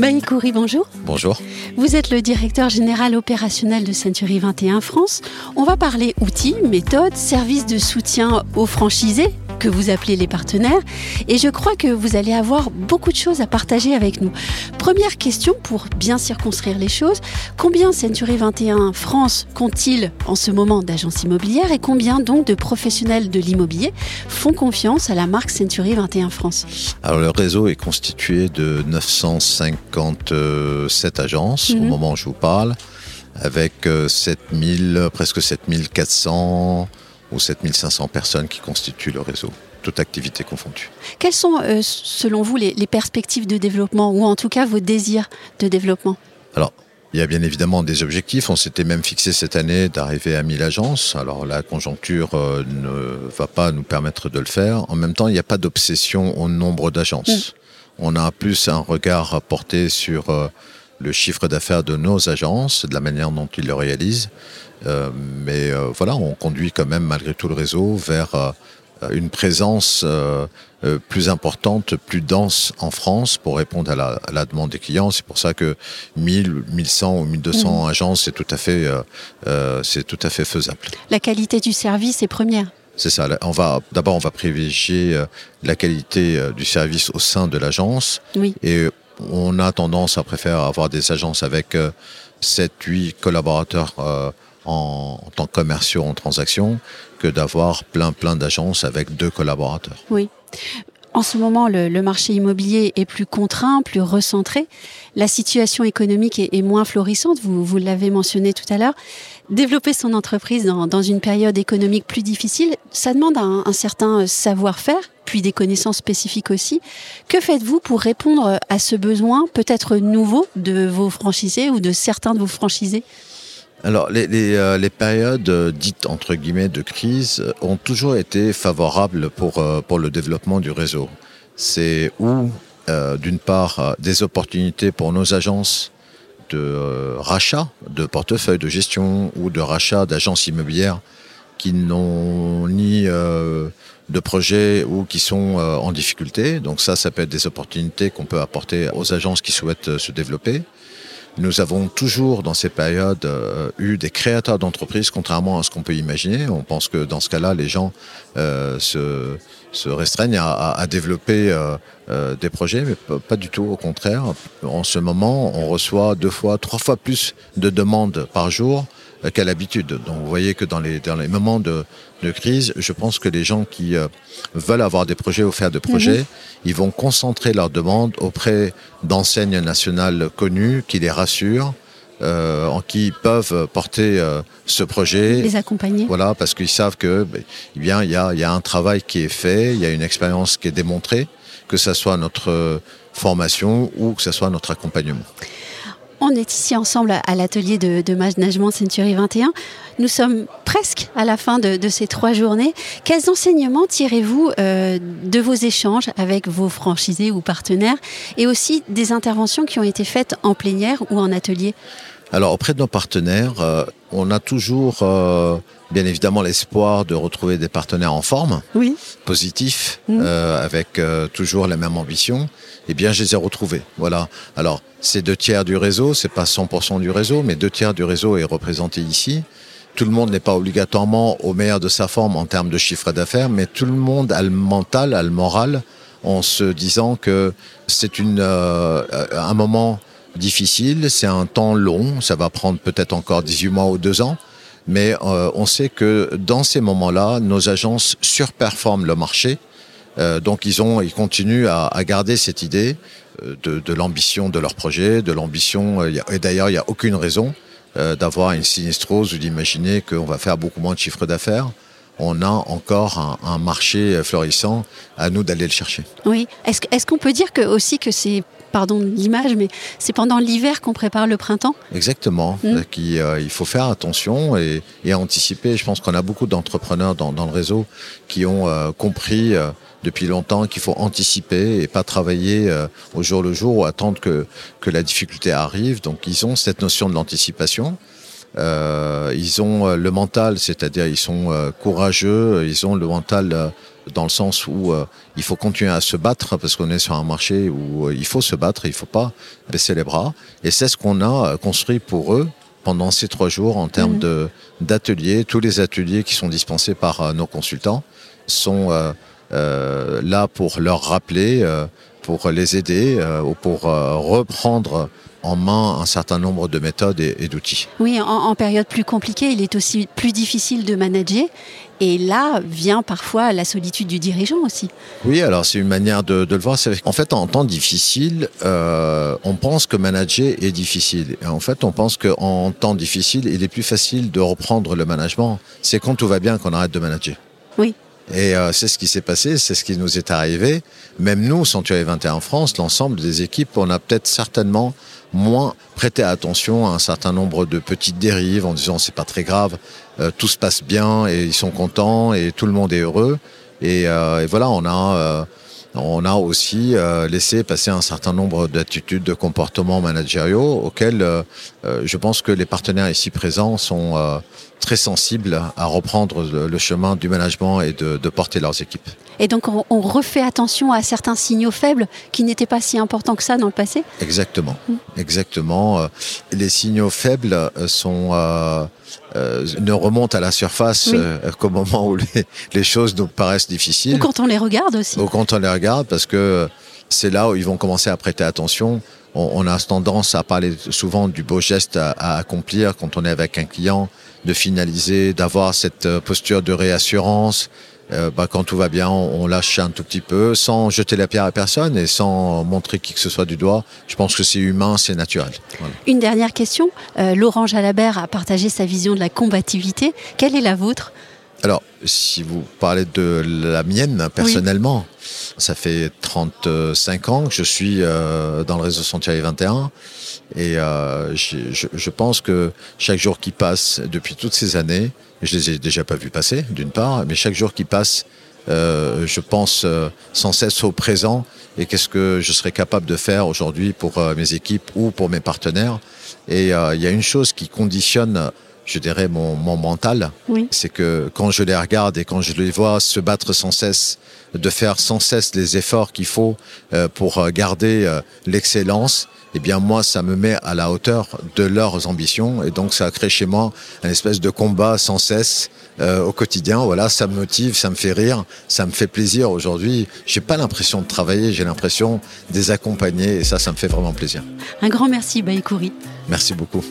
Coury, bonjour. Bonjour. Vous êtes le directeur général opérationnel de Century 21 France. On va parler outils, méthodes, services de soutien aux franchisés que vous appelez les partenaires. Et je crois que vous allez avoir beaucoup de choses à partager avec nous. Première question pour bien circonscrire les choses. Combien Century 21 France compte-t-il en ce moment d'agences immobilières et combien donc de professionnels de l'immobilier font confiance à la marque Century 21 France? Alors le réseau est constitué de 957 agences au Mhm. moment où je vous parle, avec euh, 7000, presque 7400 ou 7500 personnes qui constituent le réseau, toute activité confondue. Quelles sont, euh, selon vous, les, les perspectives de développement ou en tout cas vos désirs de développement? Alors, il y a bien évidemment des objectifs. On s'était même fixé cette année d'arriver à 1000 agences. Alors la conjoncture euh, ne va pas nous permettre de le faire. En même temps, il n'y a pas d'obsession au nombre d'agences. On a plus un regard porté sur euh, le chiffre d'affaires de nos agences, de la manière dont ils le réalisent. Euh, mais euh, voilà, on conduit quand même malgré tout le réseau vers euh, une présence plus importante, plus dense en France pour répondre à la, à la demande des clients. C'est pour ça que 1000, 1100 ou 1200 agences, c'est tout à fait, c'est tout à fait faisable. La qualité du service est première. C'est ça. On va d'abord, on va privilégier la qualité du service au sein de l'agence Oui. et on a tendance à préférer avoir des agences avec 7, 8 collaborateurs euh, en, en tant que commerciaux en transaction que d'avoir plein plein d'agences avec deux collaborateurs. Oui. En ce moment, le, marché immobilier est plus contraint, plus recentré. La situation économique est, moins florissante, vous, l'avez mentionné tout à l'heure. Développer son entreprise dans, une période économique plus difficile, ça demande un certain savoir-faire, puis des connaissances spécifiques aussi. Que faites-vous pour répondre à ce besoin peut-être nouveau de vos franchisés ou de certains de vos franchisés? Alors, les, les, euh, les périodes euh, dites entre guillemets de crise euh, ont toujours été favorables pour, pour le développement du réseau. C'est où, euh, d'une part, des opportunités pour nos agences de rachat de portefeuilles de gestion ou de rachat d'agences immobilières qui n'ont ni euh, de projet ou qui sont en difficulté. Donc ça, ça peut être des opportunités qu'on peut apporter aux agences qui souhaitent se développer. Nous avons toujours, dans ces périodes, euh, eu des créateurs d'entreprises, contrairement à ce qu'on peut imaginer. On pense que dans ce cas-là, les gens euh, se, restreignent à, à- à développer euh, des projets, mais pas, pas du tout. Au contraire, en ce moment, on reçoit deux fois, trois fois plus de demandes par jour qu'à l'habitude. Donc, vous voyez que dans les, dans les moments de, de crise, je pense que les gens qui euh, veulent avoir des projets ou faire des projets, ils vont concentrer leurs demandes auprès d'enseignes nationales connues qui les rassurent, euh, en qui peuvent porter euh, ce projet. Les accompagner Voilà, parce qu'ils savent que, ben, eh bien, il y a, y a un travail qui est fait, il y a une expérience qui est démontrée, que ce soit notre euh, formation ou que ce soit notre accompagnement. On est ici ensemble à l'atelier de, de management Century 21. Nous sommes presque à la fin de, de ces trois journées. Quels enseignements tirez-vous euh, de vos échanges avec vos franchisés ou partenaires et aussi des interventions qui ont été faites en plénière ou en atelier? Alors auprès de nos partenaires, euh, on a toujours euh, bien évidemment l'espoir de retrouver des partenaires en forme, Oui. positifs, euh, avec euh, toujours la même ambition. Eh bien, je les ai retrouvés. Voilà. Alors, c'est deux tiers du réseau, c'est pas 100% du réseau, mais deux tiers du réseau est représenté ici. Tout le monde n'est pas obligatoirement au meilleur de sa forme en termes de chiffre d'affaires, mais tout le monde a le mental, a le moral, en se disant que c'est une euh, un moment difficile, c'est un temps long, ça va prendre peut-être encore 18 mois ou deux ans, mais euh, on sait que dans ces moments-là, nos agences surperforment le marché. Euh, donc ils ont, ils continuent à, à garder cette idée euh, de, de l'ambition de leur projet, de l'ambition. euh, Et d'ailleurs, il n'y a aucune raison d'avoir une sinistrose ou d'imaginer qu'on va faire beaucoup moins de chiffre d'affaires. On a encore un, un marché florissant. À nous d'aller le chercher. Oui. Est-ce est-ce qu'on peut dire que aussi que c'est, pardon l'image, mais c'est pendant l'hiver qu'on prépare le printemps? Exactement. Mm. Euh, euh, il faut faire attention et, et anticiper. Je pense qu'on a beaucoup d'entrepreneurs dans, dans le réseau qui ont euh, compris euh, depuis longtemps qu'il faut anticiper et pas travailler euh, au jour le jour ou attendre que, que la difficulté arrive. Donc ils ont cette notion de l'anticipation. Euh, ils ont euh, le mental, c'est-à-dire ils sont euh, courageux, ils ont le mental euh, dans le sens où il faut continuer à se battre parce qu'on est sur un marché où il faut se battre, il ne faut pas baisser les bras. Et c'est ce qu'on a construit pour eux pendant ces trois jours en termes mhm. d'ateliers. Tous les ateliers qui sont dispensés par nos consultants sont là pour leur rappeler, pour les aider ou pour reprendre en main un certain nombre de méthodes et, d'outils. Oui, en, période plus compliquée, il est aussi plus difficile de manager. Et là vient parfois la solitude du dirigeant aussi. Oui, alors c'est une manière de, le voir. En fait, en temps difficile, euh, on pense que manager est difficile. Et en fait, on pense qu'en temps difficile, il est plus facile de reprendre le management. C'est quand tout va bien qu'on arrête de manager. Oui. Et euh, c'est ce qui s'est passé, c'est ce qui nous est arrivé. Même nous, Sanctuary 21 France, l'ensemble des équipes, on a peut-être certainement moins prêté attention à un certain nombre de petites dérives en disant c'est pas très grave, euh, tout se passe bien et ils sont contents et tout le monde est heureux. Et, euh, et voilà, on a on a aussi euh, laissé passer un certain nombre d'attitudes, de comportements managériaux auxquels euh, euh, je pense que les partenaires ici présents sont très sensibles à reprendre le, chemin du management et de, porter leurs équipes. Et donc on, refait attention à certains signaux faibles qui n'étaient pas si importants que ça dans le passé? Exactement. Exactement. Les signaux faibles sont euh, ne remontent à la surface euh, qu'au moment où les, choses nous paraissent difficiles. Ou quand on les regarde aussi. Ou quand on les regarde, parce que c'est là où ils vont commencer à prêter attention. On, a tendance à parler souvent du beau geste à, accomplir quand on est avec un client, de finaliser, d'avoir cette euh, posture de réassurance, euh, bah, quand tout va bien, on, lâche un tout petit peu, sans jeter la pierre à personne et sans montrer qui que ce soit du doigt. Je pense que c'est humain, c'est naturel. Une dernière question. Euh, Laurent Jalabert a partagé sa vision de la combativité. Quelle est la vôtre? Alors, si vous parlez de la mienne, personnellement, ça fait 35 ans que je suis euh, dans le réseau Sentier 21 et euh, je, je, pense que chaque jour qui passe depuis toutes ces années, je les ai déjà pas vus passer d'une part, mais chaque jour qui passe, euh, je pense euh, sans cesse au présent et qu'est-ce que je serais capable de faire aujourd'hui pour euh, mes équipes ou pour mes partenaires. Et euh, il y a une chose qui conditionne je dirais, mon, mon mental. C'est que quand je les regarde et quand je les vois se battre sans cesse, de faire sans cesse les efforts qu'il faut euh, pour garder euh, l'excellence, eh bien moi, ça me met à la hauteur de leurs ambitions et donc ça crée chez moi un espèce de combat sans cesse euh, au quotidien. Voilà, ça me motive, ça me fait rire, ça me fait plaisir. Aujourd'hui, j'ai pas l'impression de travailler, j'ai l'impression de les accompagner et ça, ça me fait vraiment plaisir. Un grand merci, Baïkouri. Merci beaucoup.